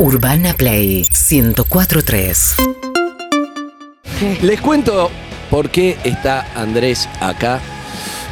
Urbana Play 1043. Les cuento por qué está Andrés acá.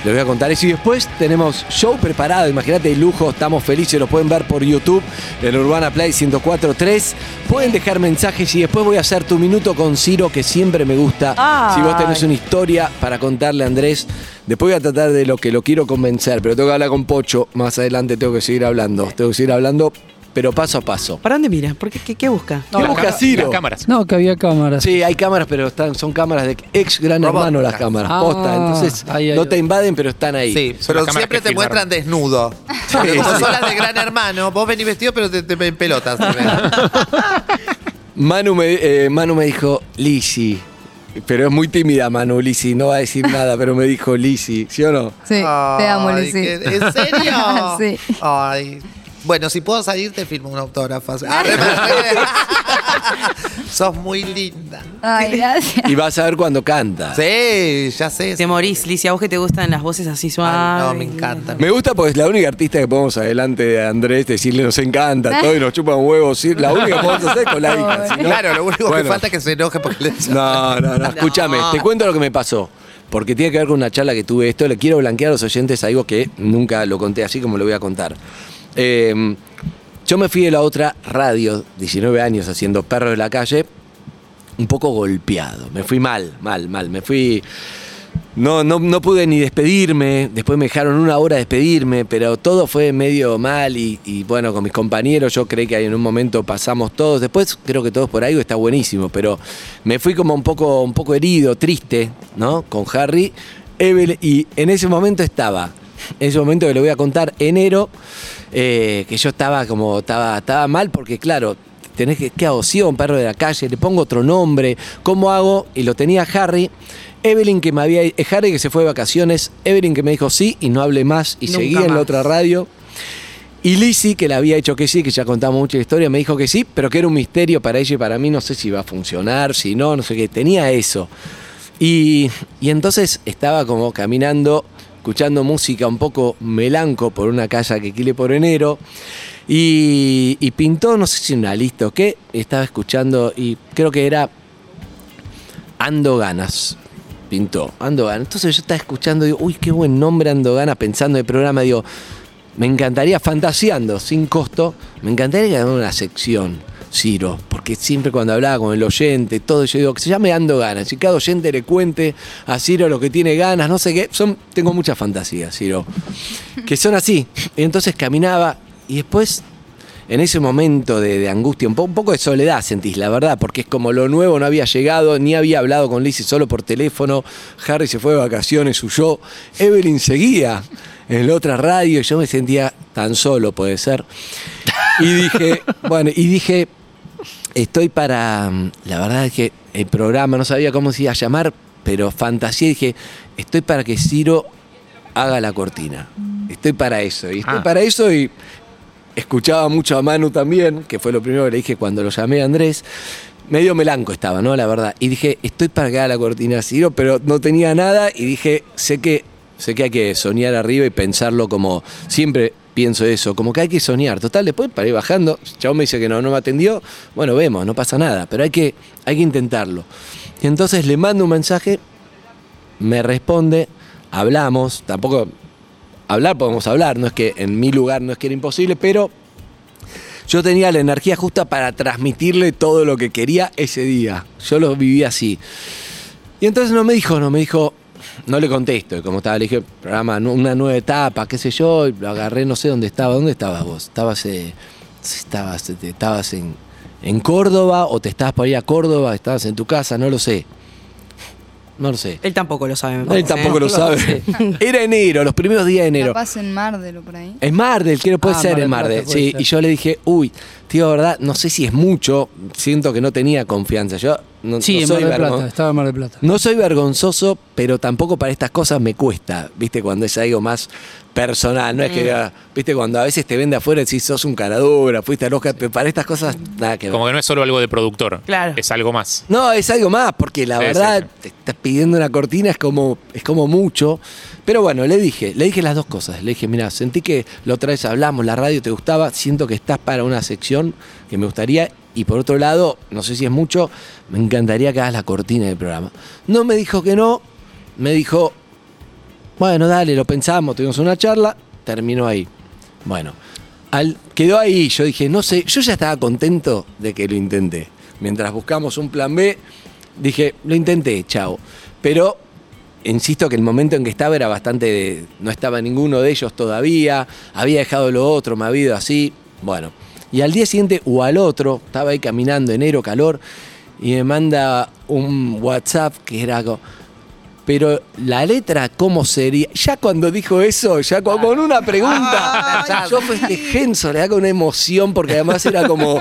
Les voy a contar eso y después tenemos show preparado. Imagínate el lujo, estamos felices, lo pueden ver por YouTube en Urbana Play 1043. Pueden dejar mensajes y después voy a hacer tu minuto con Ciro, que siempre me gusta. Si vos tenés una historia para contarle a Andrés, después voy a tratar de lo que lo quiero convencer, pero tengo que hablar con Pocho. Más adelante tengo que seguir hablando. Tengo que seguir hablando, pero paso a paso. ¿Para dónde mira? ¿Por qué, qué, qué busca? ¿Qué busca Ciro? Las cámaras. No, que había cámaras. Sí, hay cámaras, pero están, son cámaras de ex gran hermano las cámaras. Ah, posta, entonces ahí, ahí, no te invaden, pero están ahí. Sí, pero siempre te muestran desnudo. Como sí. son las de gran hermano, vos venís vestido, pero te, te pelotas. Manu me, eh, Manu me dijo, Lisi. Pero es muy tímida Manu, Lisi, no va a decir nada, pero me dijo Lisi, ¿sí o no? Sí, te amo, qué- ¿En serio? Sí. Ay. Bueno, si puedo salir, te firmo un autógrafo. Ah, Sos muy linda. Ay, gracias. Y vas a ver cuando canta. Sí, ya sé. Te morís, Licia. ¿A vos que te gustan las voces así suaves? Ay, no, me encanta. Me gusta porque es la única artista que podemos adelante de Andrés decirle nos encanta, todo y nos chupan huevos. sí, La única que podemos hacer con la hija. si no- Claro, lo único Bueno. que falta es que se enoje porque le No, no, no. Escúchame, te cuento lo que me pasó. Porque tiene que ver con una charla que tuve esto. Le quiero blanquear a los oyentes algo que nunca lo conté así como lo voy a contar. Eh, yo me fui de la otra radio, 19 años haciendo perro de la calle, un poco golpeado. Me fui mal, mal, mal. Me fui. No, no, pude ni despedirme, después me dejaron una hora despedirme, pero todo fue medio mal y, bueno, con mis compañeros yo creí que en un momento pasamos todos, después creo que todos por ahí está buenísimo, pero me fui como un poco, un poco herido, triste, ¿no? Con Harry, Evel, y en ese momento estaba, en ese momento que le voy a contar, enero, eh, que yo estaba como, estaba, estaba mal porque claro, tenés que, ¿qué hago? ¿Sigo un perro de la calle? ¿Le pongo otro nombre? ¿Cómo hago? Y lo tenía Harry. Evelyn que me había... eh, Harry que se fue de vacaciones. Evelyn que me dijo sí y no hablé más y Nunca seguía en la otra radio. Y Lizzie, que le había hecho que sí, que ya contamos mucha historia, me dijo que sí, pero que era un misterio para ella y para mí. No sé si iba a funcionar, si no, no sé qué. Tenía eso. Y, y entonces estaba como caminando, escuchando música un poco melanco por una calle que quile por enero. Y, pintó, no sé si una lista o qué, estaba escuchando y creo que era Ando Ganas. Pintó, Ando Ganas. Entonces yo estaba escuchando y digo, uy, qué buen nombre Ando Ganas, pensando en el programa, digo, me encantaría, fantaseando, sin costo, me encantaría haga una sección, Ciro, porque siempre cuando hablaba con el oyente, todo, yo digo, que se llame Ando Ganas, y cada oyente le cuente a Ciro lo que tiene ganas, no sé qué, son, tengo muchas fantasías, Ciro, que son así. Y entonces caminaba y después en ese momento de, angustia, un, un poco de soledad sentís, la verdad, porque es como lo nuevo no había llegado, ni había hablado con Lizzie solo por teléfono, Harry se fue de vacaciones, huyó, Evelyn seguía en la otra radio y yo me sentía tan solo, puede ser. Y dije, bueno, y dije, estoy para, mm, la verdad es que el programa no sabía cómo se iba a llamar, pero fantasía, dije, estoy para que Ciro haga la cortina. Estoy para eso, y estoy Ah. para eso y escuchaba mucho a Manu también, que fue lo primero que le dije cuando lo llamé a Andrés. Medio melanco estaba, ¿no? La verdad. Y dije, estoy para que haga la cortina Ciro, pero no tenía nada y dije, sé que, sé que hay que soñar arriba y pensarlo como siempre pienso eso, como que hay que soñar. Total, después para ir bajando, Chavo me dice que no, no me atendió. Bueno, vemos, no pasa nada, pero hay que, hay que intentarlo. Y entonces le mando un mensaje, me responde, hablamos, tampoco hablar podemos hablar, no es que en mi lugar no es que era imposible, pero yo tenía la energía justa para transmitirle todo lo que quería ese día. Yo lo viví así. Y entonces no me dijo, no me dijo, no le contesto, como estaba, le dije, programa, una nueva etapa, qué sé yo, y lo agarré, no sé dónde estaba, ¿dónde estabas vos? ¿Estabas, eh, estabas, estabas en, en Córdoba o te estabas por ir a Córdoba, estabas en tu casa, no lo sé. No lo sé. Él tampoco lo sabe. me Él parece, tampoco ¿eh? lo sabe. Era enero, los primeros días de enero. Capaz en Mardel o por ahí. En Mardel, que puede Ah, ser Mar del en Mardel. puede Sí, ser. y yo le dije, uy, tío, verdad, no sé si es mucho, siento que no tenía confianza. Yo no, Sí, no en soy Mar del vergon- Plata, estaba en Mar del Plata. no soy vergonzoso, pero tampoco para estas cosas me cuesta. ¿Viste? Cuando es algo más personal, no es que, ah, viste, cuando a veces te vende afuera y decís, sos un caradura, fuiste al Oscar, pero para estas cosas, nada que ver. Como que no es solo algo de productor. Claro. Es algo más. No, es algo más, porque la Sí, verdad, sí, sí. te estás pidiendo una cortina, es como, es como mucho. Pero bueno, le dije, le dije las dos cosas. Le dije, mira, sentí que la otra vez hablamos, la radio te gustaba, siento que estás para una sección que me gustaría. Y por otro lado, no sé si es mucho, me encantaría que hagas la cortina del programa. No me dijo que no, me dijo, bueno, dale, lo pensamos, tuvimos una charla, terminó ahí. Bueno, quedó ahí, yo dije, no sé, yo ya estaba contento de que lo intenté. Mientras buscamos un plan B, dije, lo intenté, chao. Pero insisto que el momento en que estaba era bastante. No estaba ninguno de ellos todavía, había dejado lo otro, me había ido así. Bueno, y al día siguiente o al otro, estaba ahí caminando, enero, calor, y me manda un WhatsApp que era algo. Pero la letra, ¿cómo sería? Ya cuando dijo eso, ya con, con una pregunta, yo festejé en soledad con una emoción, porque además era como.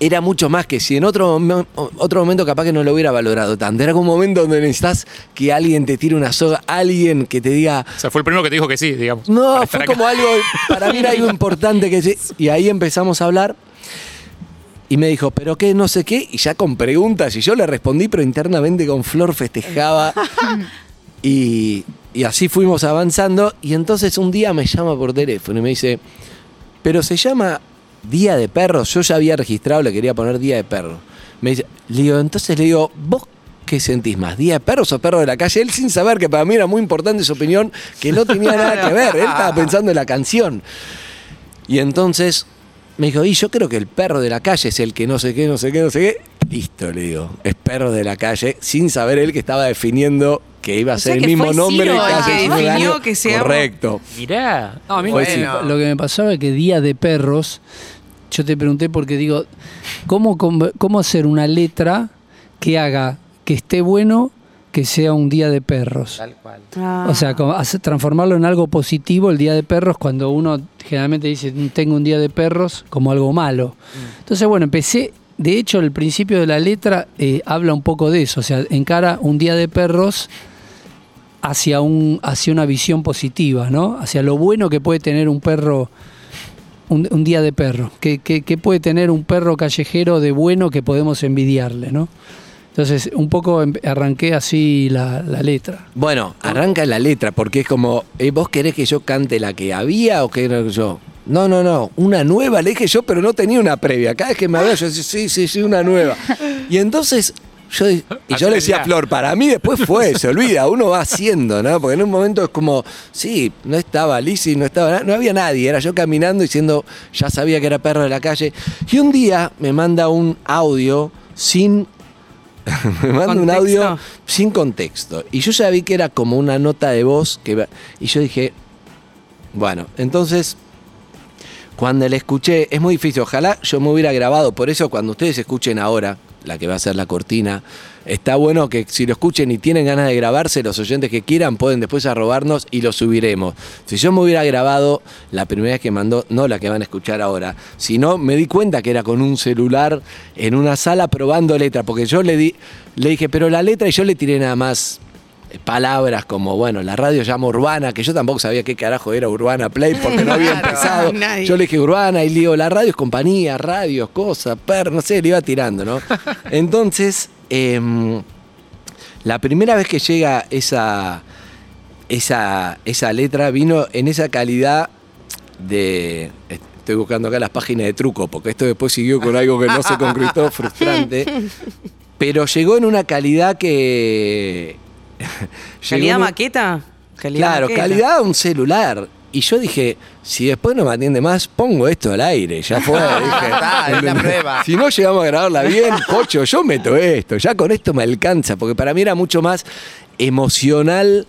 Era mucho más que si en otro, otro momento capaz que no lo hubiera valorado tanto. Era como un momento donde necesitas que alguien te tire una soga, alguien que te diga, O sea, fue el primero que te dijo que sí, digamos. no, fue acá. como algo, para mí era algo importante que sí. Y ahí empezamos a hablar. Y me dijo, ¿pero qué? No sé qué. Y ya con preguntas. Y yo le respondí, pero internamente con Flor festejaba. y, y así fuimos avanzando. Y entonces un día me llama por teléfono y me dice, pero se llama Día de Perros. Yo ya había registrado, le quería poner Día de Perros. Me dice, le digo, entonces le digo, ¿vos qué sentís más? ¿Día de perros o perro de la calle? Él sin saber que para mí era muy importante su opinión, que no tenía nada que ver. Él estaba pensando en la canción. Y entonces me dijo, y yo creo que el perro de la calle es el que no sé qué, no sé qué, no sé qué. Listo, le digo, es perro de la calle, sin saber él que estaba definiendo que iba a O ser sea el mismo fue nombre Ciro que el hace que 19 definió que se llama- Correcto. Mirá. No, a mí me- sí. lo que me pasaba es que día de perros, yo te pregunté porque digo, ¿cómo, cómo hacer una letra que haga que esté bueno que sea un día de perros? Tal cual. Ah. O sea, transformarlo en algo positivo el día de perros cuando uno generalmente dice tengo un día de perros como algo malo. Entonces, bueno, empecé, de hecho, el principio de la letra eh, habla un poco de eso, o sea, encara un día de perros hacia, un, hacia una visión positiva, ¿no? Hacia lo bueno que puede tener un perro, un, un día de perro, que- que puede tener un perro callejero de bueno que podemos envidiarle, ¿no? Entonces, un poco em- arranqué así la, la letra. Bueno, arranca la letra, porque es como, eh, ¿vos querés que yo cante la que había o que yo? No, no, no, una nueva, le dije yo, pero no tenía una previa. Cada vez que me hablaba, yo decía, sí, sí, sí, una nueva. Y entonces, yo, y yo le decía a Flor, para mí después fue, se olvida, uno va haciendo, ¿no? Porque en un momento es como, sí, no estaba Lizzy, no estaba, no había nadie, era yo caminando diciendo, ya sabía que era perro de la calle. Y un día me manda un audio sin me manda un audio sin contexto. Y yo ya vi que era como una nota de voz. Que, y yo dije, bueno, entonces, cuando la escuché, es muy difícil. Ojalá yo me hubiera grabado. Por eso, cuando ustedes escuchen ahora, la que va a ser la cortina, está bueno que si lo escuchen y tienen ganas de grabarse, los oyentes que quieran pueden después arrobarnos y lo subiremos. Si yo me hubiera grabado la primera vez que mandó, no la que van a escuchar ahora, sino me di cuenta que era con un celular en una sala probando letra, porque yo le di, le dije, pero la letra y yo le tiré nada más palabras como, bueno, la radio llama urbana, que yo tampoco sabía qué carajo era Urbana Play porque no había Claro, empezado. nadie. Yo le dije urbana y le digo, la radio es compañía, radios, cosas, per, no sé, le iba tirando, ¿no? Entonces, em, la primera vez que llega esa, esa, esa letra vino en esa calidad de... Estoy buscando acá las páginas de truco, porque esto después siguió con algo que no se concretó, frustrante. Pero llegó en una calidad que... ¿Calidad un- maqueta? Calidad Claro, maqueta. calidad un celular. Y yo dije, si después no me atiende más, pongo esto al aire. Ya fue. dije, Está, es la prueba. Si no llegamos a grabarla bien, cocho, yo meto esto. Ya con esto me alcanza. Porque para mí era mucho más emocional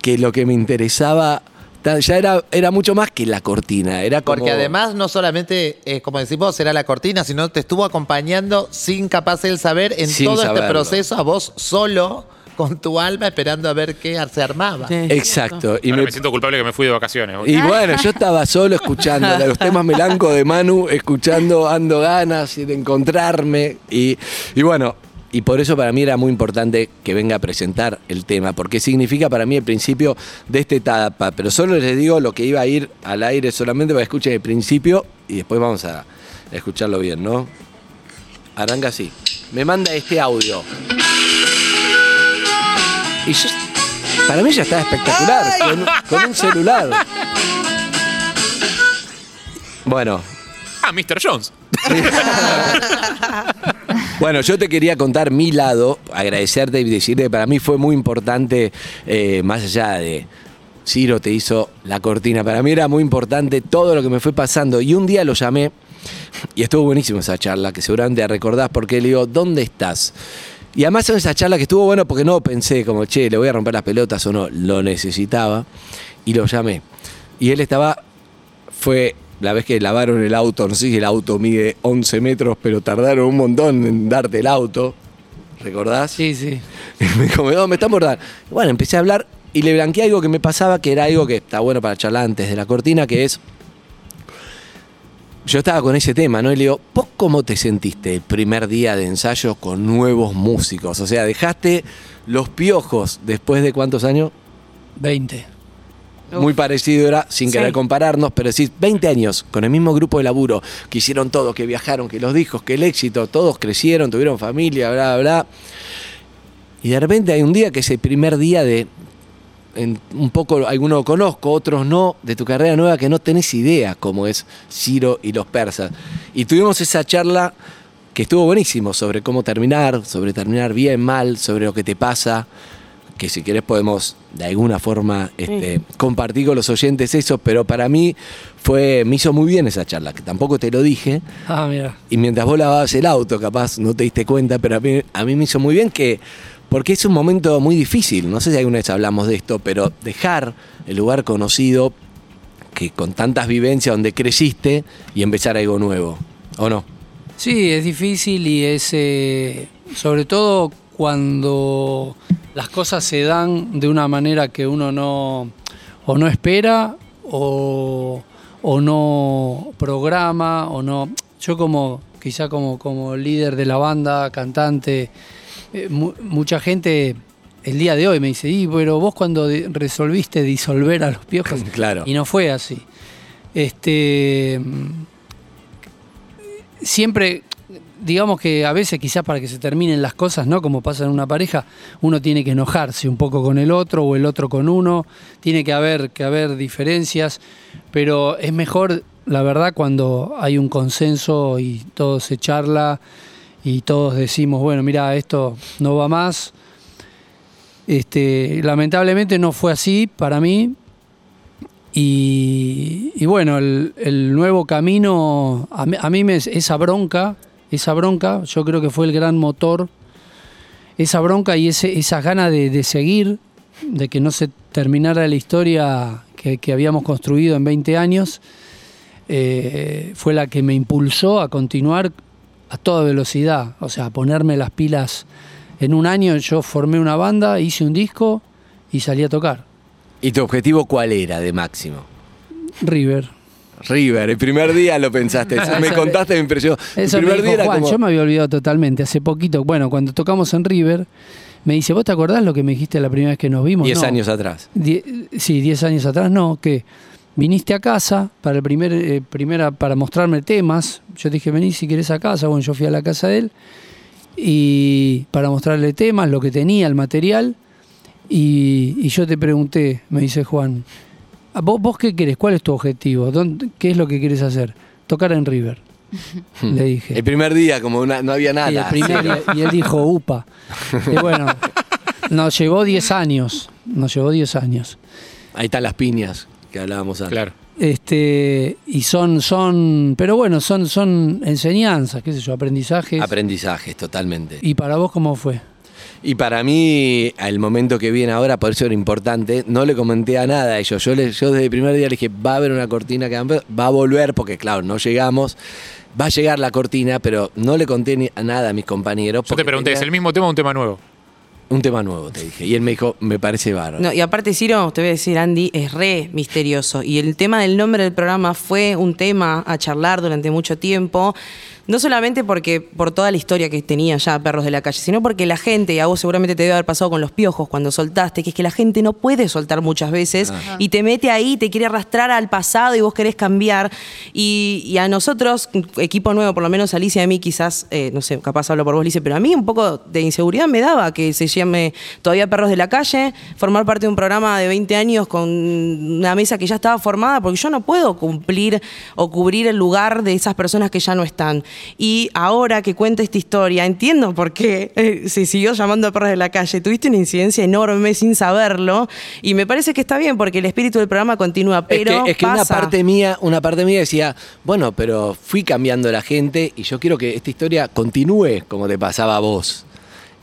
que lo que me interesaba. Ya era, era mucho más que la cortina. Era como, Porque además no solamente, eh, como decimos, era la cortina, sino te estuvo acompañando sin capaz él saber en Sin todo este proceso a vos solo, con tu alma, esperando a ver qué se armaba. Sí. Exacto. Y Ahora me, me siento culpable que me fui de vacaciones. Y bueno, yo estaba solo escuchando los temas melancos de Manu, escuchando Ando Ganas y de encontrarme. Y, y bueno, y por eso para mí era muy importante que venga a presentar el tema, porque significa para mí el principio de esta etapa. Pero solo les digo lo que iba a ir al aire solamente para que escuchen el principio y después vamos a escucharlo bien, ¿no? Arranca así. Me manda este audio. Y yo, para mí ya está espectacular, con, con un celular. Bueno, Ah, Mr. Jones. Bueno, yo te quería contar mi lado, agradecerte y decirte que para mí fue muy importante, eh, más allá de Ciro te hizo la cortina, para mí era muy importante todo lo que me fue pasando. Y un día lo llamé y estuvo buenísimo esa charla, que seguramente recordás, porque le digo, ¿dónde estás? Y además en esa charla que estuvo bueno porque no pensé como, che, le voy a romper las pelotas o no, lo necesitaba y lo llamé. Y él estaba, fue la vez que lavaron el auto, no sé si el auto mide 11 metros, pero tardaron un montón en darte el auto. ¿Recordás? Sí, sí. Me dijo, no, me están por dar. Bueno, empecé a hablar y le blanqueé algo que me pasaba, que era algo que está bueno para charlar antes de la cortina, que es. Yo estaba con ese tema, ¿no? Y le digo, ¿vos cómo te sentiste el primer día de ensayo con nuevos músicos? O sea, dejaste los piojos después de cuántos años? 20. Muy parecido era, sin Sí. querer compararnos, pero decís, 20 años con el mismo grupo de laburo, que hicieron todo, que viajaron, que los discos, que el éxito, todos crecieron, tuvieron familia, bla, bla, bla. Y de repente hay un día que es el primer día de, en- un poco, algunos lo conozco, otros no, de tu carrera nueva que no tenés idea cómo es Ciro y los persas. Y tuvimos esa charla que estuvo buenísimo sobre cómo terminar, sobre terminar bien, mal, sobre lo que te pasa, que si querés podemos de alguna forma este, compartir con los oyentes eso, pero para mí fue, me hizo muy bien esa charla, que tampoco te lo dije, Ah, mira. y mientras vos lavabas el auto, capaz no te diste cuenta, pero a mí, a mí me hizo muy bien que, porque es un momento muy difícil, no sé si alguna vez hablamos de esto, pero dejar el lugar conocido, que con tantas vivencias donde creciste, y empezar algo nuevo, ¿o no? Sí, es difícil y es eh, sobre todo cuando las cosas se dan de una manera que uno no o no espera o, o no programa o no. Yo como quizá como, como líder de la banda, cantante, eh, mu- mucha gente el día de hoy me dice, y pero vos cuando resolviste disolver a los piojos Claro. y no fue así. Este siempre, digamos que a veces quizás para que se terminen las cosas, ¿no? Como pasa en una pareja, uno tiene que enojarse un poco con el otro o el otro con uno, tiene que haber, que haber diferencias, pero es mejor, la verdad, cuando hay un consenso y todo se charla y todos decimos, bueno, mira, esto no va más. Este, lamentablemente no fue así para mí, y, bueno, el, nuevo camino, a mí, a mí me, esa bronca, esa bronca, yo creo que fue el gran motor, esa bronca y ese, esas ganas de, seguir, de que no se terminara la historia que, que habíamos construido en 20 años, eh, fue la que me impulsó a continuar a toda velocidad, o sea, ponerme las pilas. En un año yo formé una banda, hice un disco y salí a tocar. ¿Y tu objetivo cuál era de máximo? River. River, el primer día lo pensaste, me contaste, me impresionó. El Eso me primer dijo día era Juan, como- yo me había olvidado totalmente. Hace poquito, bueno, cuando tocamos en River, me dice, ¿vos te acordás lo que me dijiste la primera vez que nos vimos? 10 No. años atrás. Die- sí, 10 años atrás, no, que viniste a casa para el primer, eh, primera, para mostrarme temas. Yo te dije, vení si querés a casa. Bueno, yo fui a la casa de él y para mostrarle temas, lo que tenía, el material. Y, y yo te pregunté, me dice Juan, ¿a ¿vos, vos qué querés? ¿Cuál es tu objetivo? ¿Dónde- ¿Qué es lo que quieres hacer? Tocar en River. Le dije. El primer día, como una- no había nada. Y, el primer día- y él dijo, upa. Y bueno, nos llevó 10 años. Nos llevó 10 años. Ahí están las piñas que hablábamos antes. Claro. Este, y son, son, pero bueno, son, son enseñanzas, qué sé yo, aprendizajes. Aprendizajes, totalmente. ¿Y para vos cómo fue? Y para mí, al momento que viene ahora, por eso era importante, no le comenté a nada a ellos. Yo, desde el primer día le dije, va a haber una cortina que va a volver, porque claro, no llegamos. Va a llegar la cortina, pero no le conté ni a nada a mis compañeros. Yo porque te pregunté, ¿es el mismo tema o un tema nuevo? Un tema nuevo, te dije. Y él me dijo, me parece bárbaro. No, y aparte, Ciro, te voy a decir, Andy, es re misterioso. Y el tema del nombre del programa fue un tema a charlar durante mucho tiempo. No solamente porque por toda la historia que tenía ya Perros de la Calle, sino porque la gente, y a vos seguramente te debe haber pasado con los piojos cuando soltaste, que es que la gente no puede soltar muchas veces y te mete ahí, te quiere arrastrar al pasado y vos querés cambiar. Y, y a nosotros, equipo nuevo, por lo menos Alicia y a mí quizás, eh, no sé, capaz hablo por vos, Alicia, pero a mí un poco de inseguridad me daba que se llame todavía Perros de la Calle, formar parte de un programa de 20 años con una mesa que ya estaba formada, porque yo no puedo cumplir o cubrir el lugar de esas personas que ya no están. Y ahora que cuenta esta historia, entiendo por qué eh, se siguió llamando a Perros de la Calle. Tuviste una incidencia enorme sin saberlo y me parece que está bien porque el espíritu del programa continúa, pero es que, es que una parte mía, una parte mía decía, bueno, pero fui cambiando la gente y yo quiero que esta historia continúe como te pasaba a vos.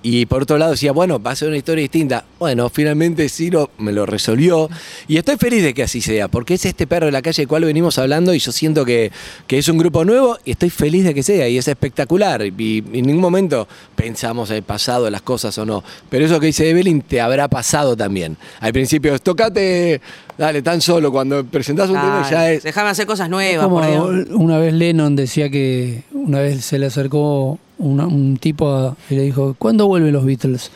Y por otro lado decía, bueno, va a ser una historia distinta. Bueno, finalmente Ciro me lo resolvió. Y estoy feliz de que así sea, porque es este perro de la calle del cual venimos hablando y yo siento que, que es un grupo nuevo y estoy feliz de que sea y es espectacular. Y, en ningún momento pensamos el pasado de las cosas o no. Pero eso que dice Evelyn te habrá pasado también. Al principio, tocate, dale, tan solo cuando presentás un tema ya es... Déjame hacer cosas nuevas, Como por Dios. una vez Lennon decía que una vez se le acercó una- un tipo a- y le dijo, ¿cuándo vuelven los Beatles?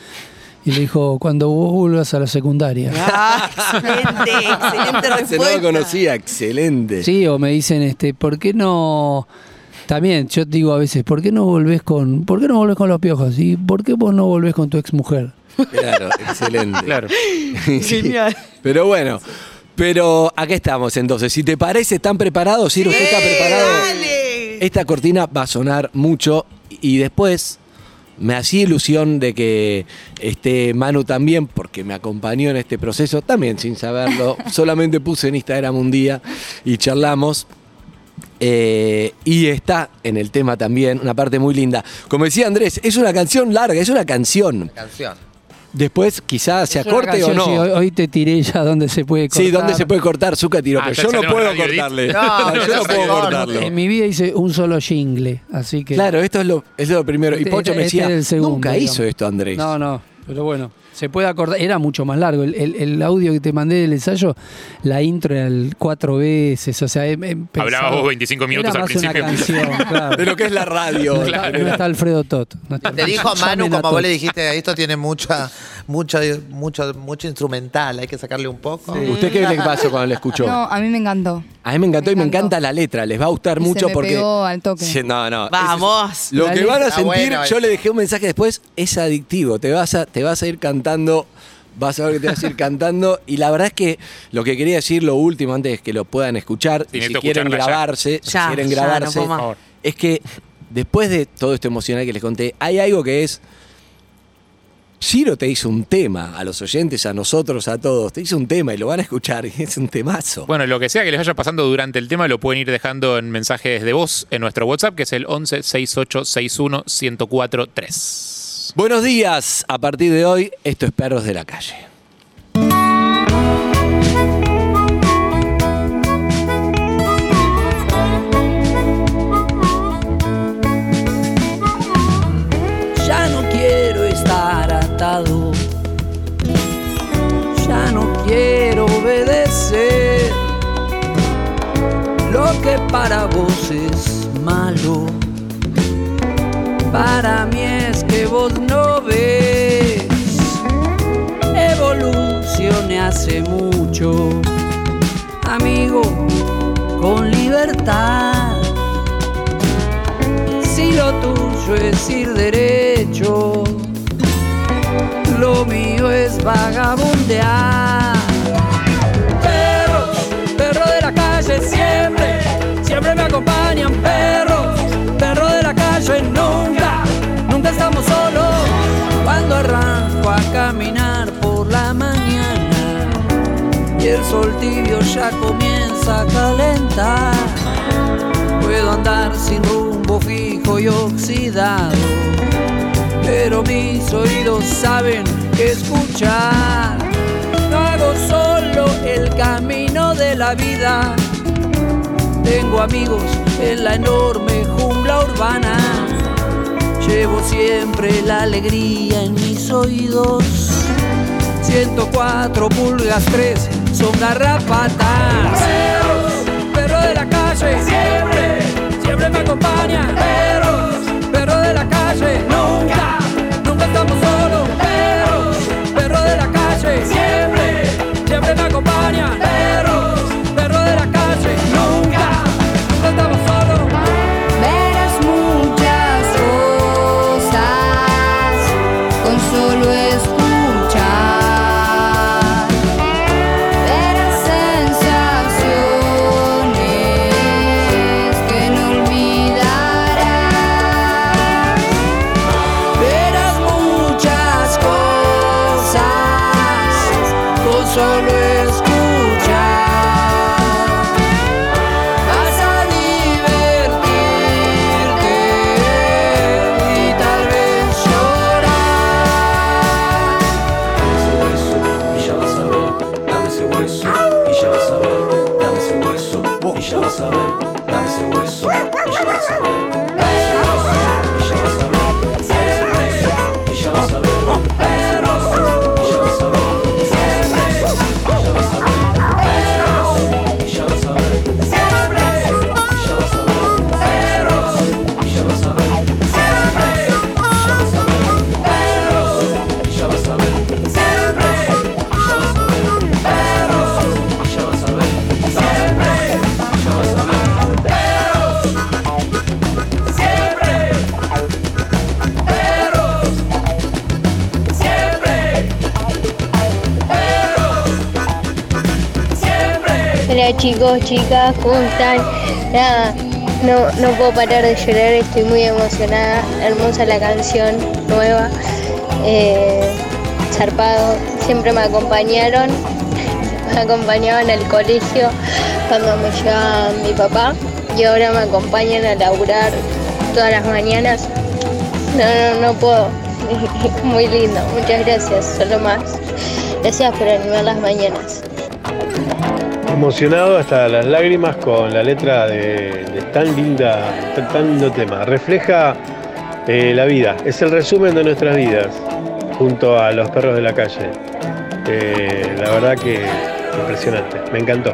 Y le dijo, cuando vos vuelvas a la secundaria. Ah, excelente, excelente Se no respuesta. lo conocía, excelente. Sí, o me dicen, este, ¿por qué no? También, yo digo a veces, ¿por qué no volvés con, ¿por qué no volvés con los piojos? ¿Y por qué vos no volvés con tu ex mujer? Claro, excelente. Claro. Sí. Genial. Pero bueno, pero acá estamos entonces. Si te parece, ¿están preparados? Ciro, ¿usted está preparado? dale. Esta cortina va a sonar mucho y después me hacía ilusión de que esté Manu también, porque me acompañó en este proceso, también sin saberlo. Solamente puse en Instagram un día y charlamos. Eh, y está en el tema también, una parte muy linda. Como decía Andrés, es una canción larga, es una canción. Canción. Después quizás se acorte o no. sí, hoy, hoy te tiré ya donde se puede cortar. Sí, ¿dónde se puede cortar? Zucca tiro, Ah, pero yo no puedo cortarle. No, yo ya no puedo corta. cortarlo. En mi vida hice un solo jingle, así que... Claro, esto es lo, es lo primero. Y Este- Pocho me este decía, es el segundo, nunca digamos. hizo esto Andrés. No, no, pero bueno, se puede acordar. Era mucho más largo. El, el- el audio que te mandé del ensayo, la intro era el cuatro veces. O sea, pensaba- vos 25 minutos era al principio. canción, claro. De lo que es la radio. No está- No está Alfredo Tot. no está- Te dijo Manu, como vos le dijiste, esto tiene mucha, mucha, mucho, mucho instrumental, hay que sacarle un poco. ¿Usted qué le pasó cuando le escuchó? No, a mí me encantó. A mí me encantó y me encanta la letra. Les va a gustar Y se mucho me porque. pegó al toque. Sí, no, no. Vamos. Lo La que letra- van a sentir, bueno yo le dejé un mensaje después, es adictivo. Te vas a, te vas a ir cantando, vas a ver que te vas a ir cantando. Y la verdad es que lo que quería decir, lo último, antes que lo puedan escuchar, y si quieren escucharla ya. grabarse, si quieren ya, no grabarse, es que después de todo esto emocional que les conté, hay algo que es. Ciro te hizo un tema a los oyentes, a nosotros, a todos. Te hizo un tema y lo van a escuchar y es un temazo. Bueno, lo que sea que les vaya pasando durante el tema lo pueden ir dejando en mensajes de voz en nuestro WhatsApp, que es el 11 68 61 104 3. Buenos días. A partir de hoy, esto es Perros de la Calle. Ya no quiero obedecer. Lo que para vos es malo. Para mí es que vos no ves. Evolucioné hace mucho. Amigo, con libertad. Si lo tuyo es ir derecho, lo mío es vagabundear. Perros, perros de la calle siempre, siempre me acompañan. Perros, perros de la calle nunca, nunca estamos solos. Cuando arranco a caminar por la mañana y el sol tibio ya comienza a calentar. Puedo andar sin rumbo fijo y oxidado, pero mis oídos saben que escuchar. No hago solo el camino de la vida, tengo amigos en la enorme jungla urbana. Llevo siempre la alegría en mis oídos. 104 pulgas 3 son garrapatas. Perro de la calle, siempre, siempre me acompañan. Perros, perros de la calle, nunca, chicos, chicas, ¿cómo están? Nada, no, no puedo parar de llorar, estoy muy emocionada. Hermosa la canción nueva. Eh, zarpado, siempre me acompañaron, me acompañaban al colegio cuando me llevaba mi papá y ahora me acompañan a laburar todas las mañanas. No, no, no puedo. Muy lindo, muchas gracias, solo más. Gracias por animar las mañanas. Emocionado hasta las lágrimas con la letra de, tan linda, tan, tan lindo tema. Refleja eh, la vida, es el resumen de nuestras vidas junto a los perros de la calle. Eh, la verdad que impresionante, me encantó.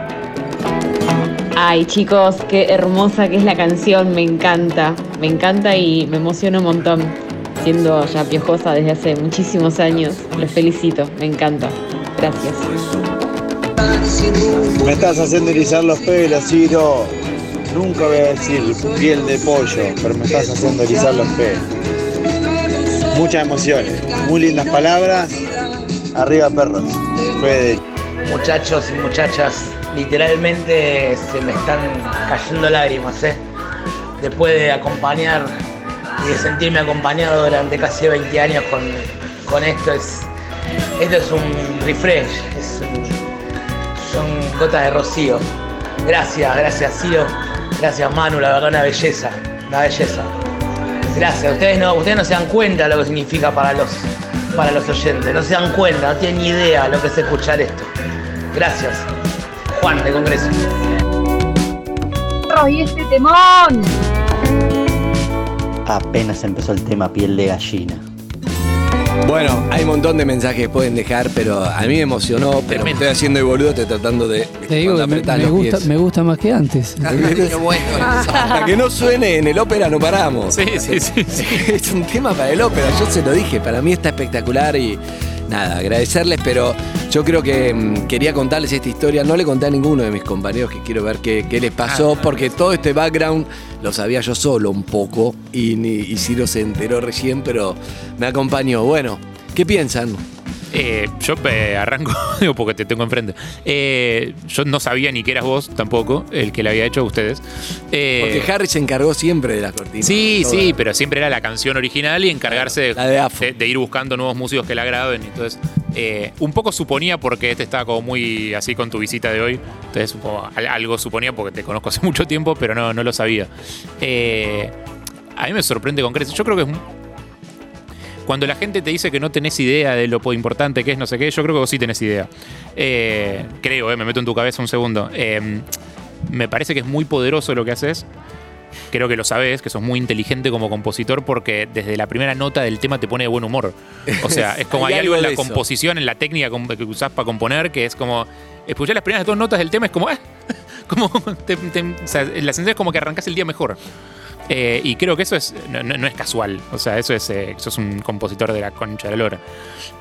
Ay chicos, qué hermosa que es la canción, me encanta, me encanta y me emociona un montón. Siendo ya piojosa desde hace muchísimos años, los felicito, me encanta. Gracias. Me estás haciendo erizar los pelos, Ciro. Nunca voy a decir piel de pollo, pero me estás haciendo erizar los pelos. Muchas emociones, muy lindas palabras. Arriba perros. Fede. Muchachos y muchachas, literalmente se me están cayendo lágrimas, ¿eh? Después de acompañar y de sentirme acompañado durante casi 20 años con, con esto, es, esto es un refresh, son gotas de rocío. Gracias, gracias Ciro, gracias Manu, la verdad una belleza, una belleza. Gracias, ustedes no, ustedes no se dan cuenta de lo que significa para los, para los oyentes, no se dan cuenta, no tienen ni idea lo que es escuchar esto. Gracias. Juan de Congreso. y este temón. Apenas empezó el tema piel de gallina. Bueno, hay un montón de mensajes que pueden dejar, pero a mí me emocionó, pero me estoy haciendo el boludo, estoy tratando de Te digo me, me los gusta, pies. me gusta más que antes. Hasta que no suene en el ópera no paramos. Sí, sí, sí, sí. Es un tema para el ópera, yo se lo dije, para mí está espectacular y nada, agradecerles, pero yo creo que mm, quería contarles esta historia, no le conté a ninguno de mis compañeros que quiero ver qué, qué les pasó, porque todo este background lo sabía yo solo un poco y, ni, y Ciro se enteró recién, pero me acompañó. Bueno, ¿qué piensan? Eh, yo eh, arranco, digo, porque te tengo enfrente. Eh, yo no sabía ni que eras vos tampoco, el que le había hecho a ustedes. Porque Harry se encargó siempre de las cortinas. Sí, sí, pero siempre era la canción original y encargarse de, de- de ir buscando nuevos músicos que la graben. Entonces, un poco suponía porque este estaba como muy así con tu visita de hoy. Entonces, algo suponía porque te conozco hace mucho tiempo, pero no, no lo sabía. A mí me sorprende con creces. Yo creo que es cuando la gente te dice que no tenés idea de lo po- importante que es no sé qué, yo creo que vos sí tenés idea. Eh, creo, eh, me meto en tu cabeza un segundo. Eh, me parece que es muy poderoso lo que haces. Creo que lo sabes, que sos muy inteligente como compositor porque desde la primera nota del tema te pone de buen humor. O sea, es como Hay hay, algo en la eso. composición, en la técnica que usás para componer, que es como. Escuchar las primeras dos notas del tema es como. ah, como te- te- o sea, la sensación es como que arrancás el día mejor. Eh, y creo que eso es no, no- no es casual. O sea, eso es, eh, sos un compositor de la concha de la lora.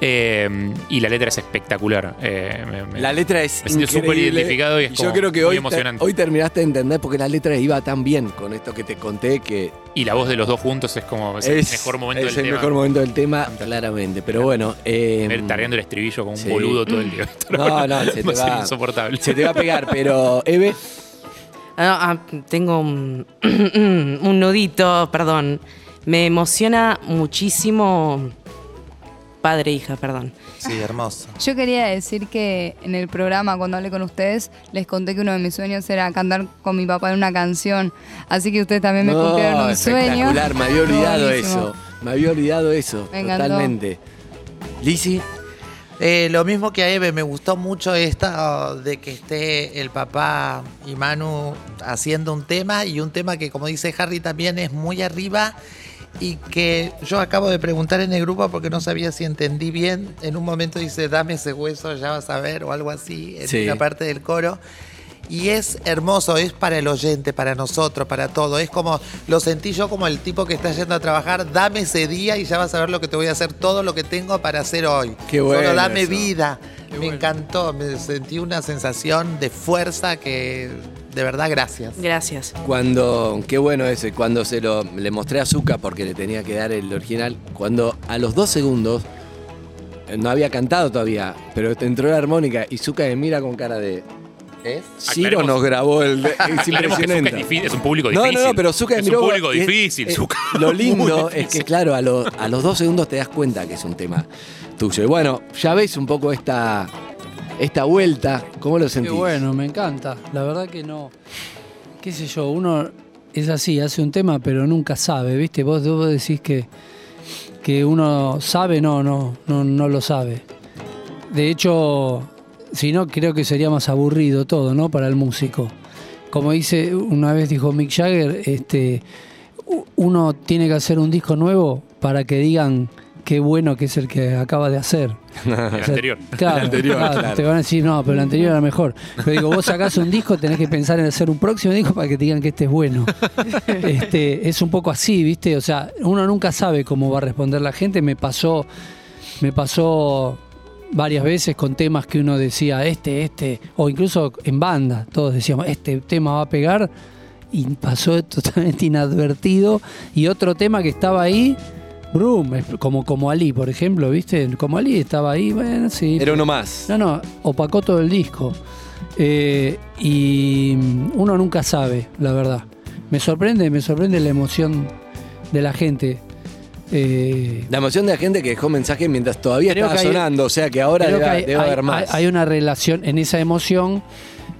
Eh, y la letra es espectacular. Eh, me- me- La letra es Me siento súper identificado y es yo como creo que muy hoy, emocionante. hoy terminaste de entender porque la letra iba tan bien con esto que te conté que Y la voz de los dos juntos es como es el mejor momento es del el tema. mejor momento del tema, claramente. Pero bueno, Ver Tarareando el estribillo como un sí. boludo todo el día. No, no, se te Va a ser va- insoportable. se te va a pegar, pero Eve, Ah, ah, tengo un, un nudito, perdón. Me emociona muchísimo. Padre, hija, perdón. Sí, hermoso. Yo quería decir que en el programa, cuando hablé con ustedes, les conté que uno de mis sueños era cantar con mi papá en una canción. Así que ustedes también me no, cumplieron un sueño. espectacular, me había olvidado eso. Me había olvidado eso, Me totalmente. Lizzy, Eh, lo mismo que a Eve, me gustó mucho esta de que esté el papá y Manu haciendo un tema y un tema que como dice Harry también es muy arriba y que yo acabo de preguntar en el grupo porque no sabía si entendí bien. En un momento dice, dame ese hueso, ya vas a ver, o algo así, en Sí. una parte del coro. Y es hermoso, es para el oyente, para nosotros, para todo. Es como, lo sentí yo como el tipo que está yendo a trabajar, dame ese día y ya vas a ver lo que te voy a hacer, todo lo que tengo para hacer hoy. Qué bueno Solo dame eso. vida. me encantó, me sentí una sensación de fuerza que, de verdad, gracias. Gracias. cuando, qué bueno ese, cuando se lo le mostré a Zuka porque le tenía que dar el original, cuando a los dos segundos eh, no había cantado todavía, pero te entró la armónica y Zuka me mira con cara de. ¿Es? Ciro nos grabó el. Es que. Zucca un público No, difícil. no, no, pero Zuka Es miró. un público es- difícil, eh, Zucca. Lo lindo es que, claro, a, lo- a los dos segundos te das cuenta que es un tema tuyo. Y bueno, ya ves un poco esta, esta vuelta. ¿Cómo lo Qué sentís? bueno, me encanta. La verdad que no. Qué sé yo, uno es así, hace un tema, pero nunca sabe, ¿viste? Vos, vos decís que, que uno sabe, no, no, no, no lo sabe. De hecho, si no, creo que sería más aburrido todo, ¿no? Para el músico. Como dice, una vez dijo Mick Jagger, este, uno tiene que hacer un disco nuevo para que digan qué bueno que es el que acaba de hacer. El O sea, anterior. Claro, El anterior, claro, claro. te van a decir, no, pero el anterior era mejor. Pero digo, vos sacás un disco, tenés que pensar en hacer un próximo disco para que te digan que este es bueno. este, es un poco así, ¿viste? O sea, uno nunca sabe cómo va a responder la gente. Me pasó, me pasó varias veces con temas que uno decía, este, este, o incluso en banda, todos decíamos, este tema va a pegar, y pasó totalmente inadvertido. Y otro tema que estaba ahí, Brum, como, como Ali, por ejemplo, ¿viste? Como Ali estaba ahí, bueno, sí. Era uno más. No, no, opacó todo el disco. Eh, y uno nunca sabe, la verdad. Me sorprende, me sorprende la emoción de la gente. Eh, La emoción de la gente que dejó mensaje mientras todavía estaba hay- sonando, o sea que ahora debe, que hay, debe haber más. hay una relación en esa emoción.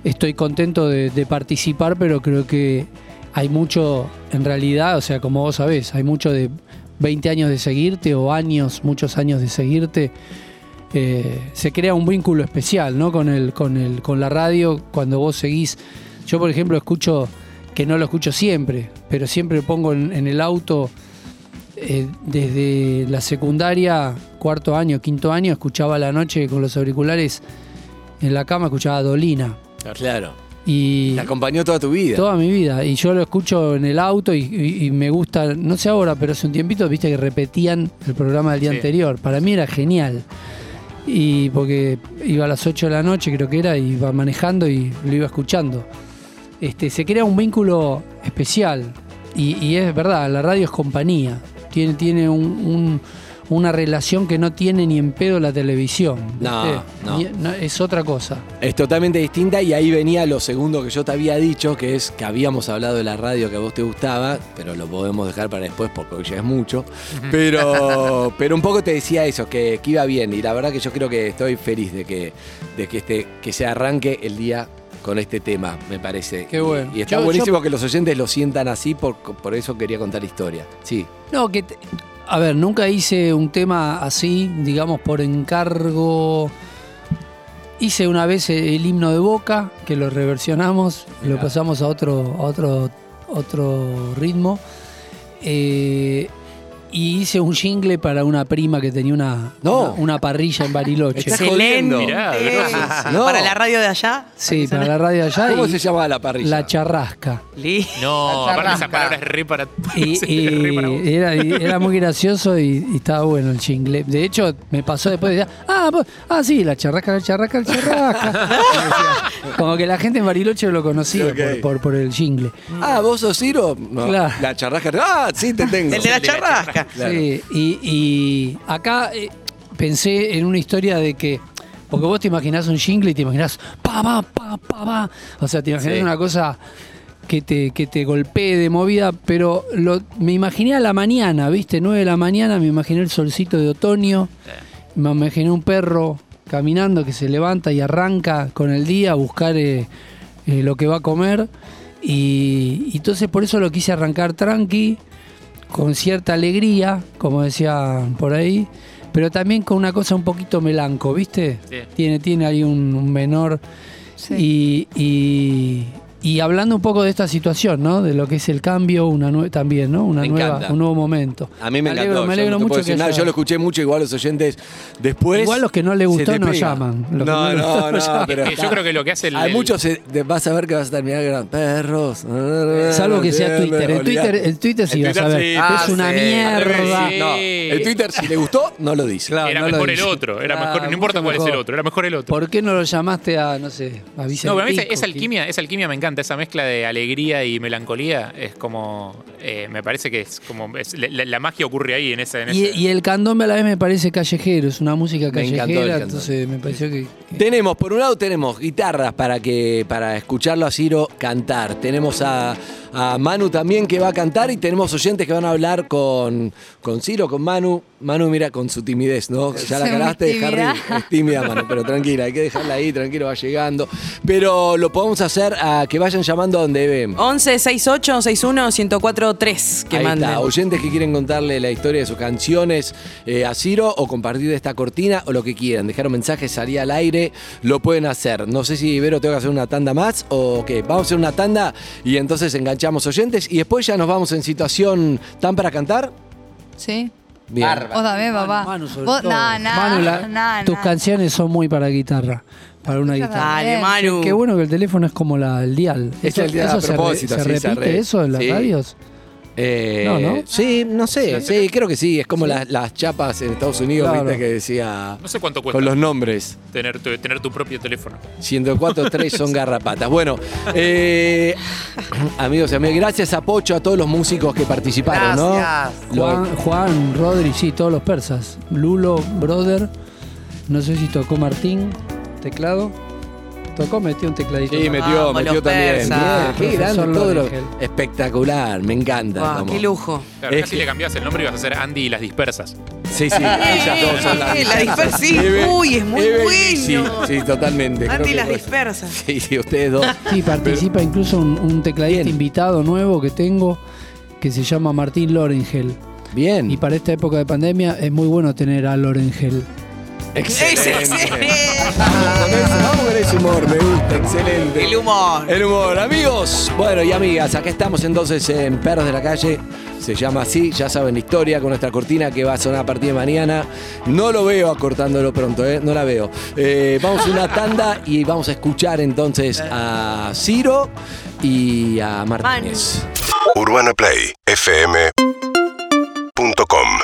Estoy contento de, de participar, pero creo que hay mucho, en realidad, o sea, como vos sabés, hay mucho de 20 años de seguirte o años, muchos años de seguirte. Eh, se crea un vínculo especial, ¿no? Con el, con el, con la radio, cuando vos seguís. Yo, por ejemplo, escucho, que no lo escucho siempre, pero siempre pongo en, en el auto eh, desde la secundaria, cuarto año, quinto año, escuchaba a la noche con los auriculares en la cama, escuchaba Dolina. Claro. Y Te acompañó toda tu vida. Toda mi vida. Y yo lo escucho en el auto y, y- y me gusta, no sé ahora, pero hace un tiempito, viste que repetían el programa del día Sí. anterior. Para mí era genial. Y porque iba a las 8 de la noche, creo que era, y iba manejando y lo iba escuchando. Este, se crea un vínculo especial. Y, y es verdad, la radio es compañía. Tiene, tiene un- un- una relación que no tiene ni en pedo la televisión. No, ¿viste? no. Ni- no, es otra cosa. Es totalmente distinta y ahí venía lo segundo que yo te había dicho, que es que habíamos hablado de la radio que a vos te gustaba, pero lo podemos dejar para después porque hoy ya es mucho. Pero, pero un poco te decía eso, que, que iba bien y la verdad que yo creo que estoy feliz de que, de que, este, que se arranque el día con este tema, me parece. Qué bueno. Y, y está Yo- buenísimo yo- que los oyentes lo sientan así, por, por eso quería contar historia. Sí. No, que. te- a ver, nunca hice un tema así, digamos, por encargo. Hice una vez el himno de Boca, que lo reversionamos, lo pasamos a otro, a otro, otro ritmo. Eh, y hice un jingle para una prima que tenía una, No. una, una parrilla en Bariloche. Estás. Mirá. No. Para la radio de allá. Sí, para la radio de allá. ¿Cómo se llamaba la parrilla? La charrasca. Li- No, La aparte esa palabra es re para. Y, sí, re para vos. y era, y era muy gracioso y, y estaba bueno el jingle. De hecho, me pasó después de ah, vos- ah, sí, la charrasca, la charrasca, la charrasca. Como que la gente en Bariloche lo conocía por, por, por el jingle. Ah, ¿vos sos Ciro? No. Claro. La charrasca. Ah, sí, te tengo. El de la charrasca. Claro. Sí, y, y acá eh, pensé en una historia de que. Porque vos te imaginás un jingle y te imaginás pa, pa, pa, pa, pa. O sea, te imaginás Sí. una cosa que te, que te golpee de movida, pero lo, me imaginé a la mañana, ¿viste? 9 de la mañana, me imaginé el solcito de otoño, me imaginé un perro caminando que se levanta y arranca con el día a buscar eh, eh, lo que va a comer. Y, y entonces por eso lo quise arrancar tranqui, con cierta alegría, como decía por ahí, pero también con una cosa un poquito melanco, ¿viste? Sí. Tiene, tiene ahí un, un menor. Sí. Y, y- y hablando un poco de esta situación, ¿no? De lo que es el cambio, una nue- también, ¿no? Una Me nueva, un nuevo momento. A mí me, alegro, encantó. me yo alegro no mucho que haya- Yo lo escuché mucho, igual los oyentes después. Igual los que no les se gustó no llaman. Los No, no no, gustó no no, llaman. pero yo creo que lo que hace el. Hay el- muchos, eh, de- vas a ver que vas a terminar con perros. Salvo que sea Twitter. En Twitter, el Twitter sí El vas a ver. sí. Ah, es una sí. mierda. Sí. No, el Twitter, si le gustó, no lo dice. Claro, Era mejor el otro. Era Claro, mejor, no importa cuál es el otro, era mejor el otro. ¿Por qué no lo llamaste a, no sé, a Vicente No, pero a mí esa, alquimia, esa alquimia me encanta, esa mezcla de alegría y melancolía es como, eh, me parece que es como, es- la, la magia ocurre ahí en esa, en Y, ese- y el candombe a la vez me parece callejero, es una música Me encantó callejera, candombe. entonces me pareció que... Tenemos, por un lado tenemos guitarras para que para escucharlo a Ciro cantar. Tenemos a, a Manu también que va a cantar y tenemos oyentes que van a hablar con, con Ciro, con Manu. Manu, mira, con su timidez, ¿no? Ya la cagaste, tímida. Harry. Es tímida, Manu, pero tranquila, hay que dejarla ahí, tranquilo, va llegando. Pero lo podemos hacer a que vayan llamando a donde ven. 11 68 61 1043 que Ahí manden. está, oyentes que quieren contarle la historia de sus canciones eh, a Ciro o compartir esta cortina o lo que quieran. Dejar un mensaje, salir al aire, lo pueden hacer. No sé si Ibero tengo que hacer una tanda más o qué. Vamos a hacer una tanda y entonces enganchamos oyentes y después ya nos vamos en situación tan para cantar. ¿Sí? Bien. Vos también, papá. Manu, sobre Vos, todo. nah, nah, Manu, la- nah, tus nah. canciones son muy para guitarra, para una guitarra. Dale. Manu. Qué bueno que el teléfono es como la, el dial. Es ¿Eso, el dial, eso a se, re- propósito, se sí, se repite re- eso en las sí. radios? Eh, No, ¿no? Sí, no sé. Sí, creo que sí. Es como las, las chapas en Estados Unidos, Claro. viste, que decía no sé cuánto cuesta con los nombres. tener, tu, tener tu propio teléfono. 104.3 son garrapatas. Bueno, eh, amigos y amigas, gracias a Pocho, a todos los músicos que participaron, Gracias. ¿no? Juan, Juan, Rodri, sí, todos los persas. Lulo, Brother, no sé si tocó Martín, teclado. Tocó, metió un tecladito. Sí, metió, metió también. Bien, Qué grande todo lo-. Espectacular, me encanta. Qué lujo. Claro, Es casi que- le cambias el nombre y vas a ser Andy y las dispersas. Sí, sí, ellas dos son las la dispersa, sí. Uy, es muy Eve y- bueno. Sí, sí, totalmente. creo Andy que las dispersas. Sí, sí, ustedes dos. Sí, participa incluso un, un tecladista Bien. invitado nuevo que tengo que se llama Martín Lorengel. Bien. Y para esta época de pandemia es muy bueno tener a Lorengel. Excelente. Vamos con ese humor, me gusta, excelente. El humor. El humor, amigos. Bueno, y amigas, acá estamos entonces en Perros de la Calle. Se llama así, ya saben la historia con nuestra cortina que va a sonar a partir de mañana. No lo veo acortándolo pronto, ¿eh? No la veo. Eh, vamos a una tanda y vamos a escuchar entonces a Ciro y a Martínez. UrbanaPlayFM.com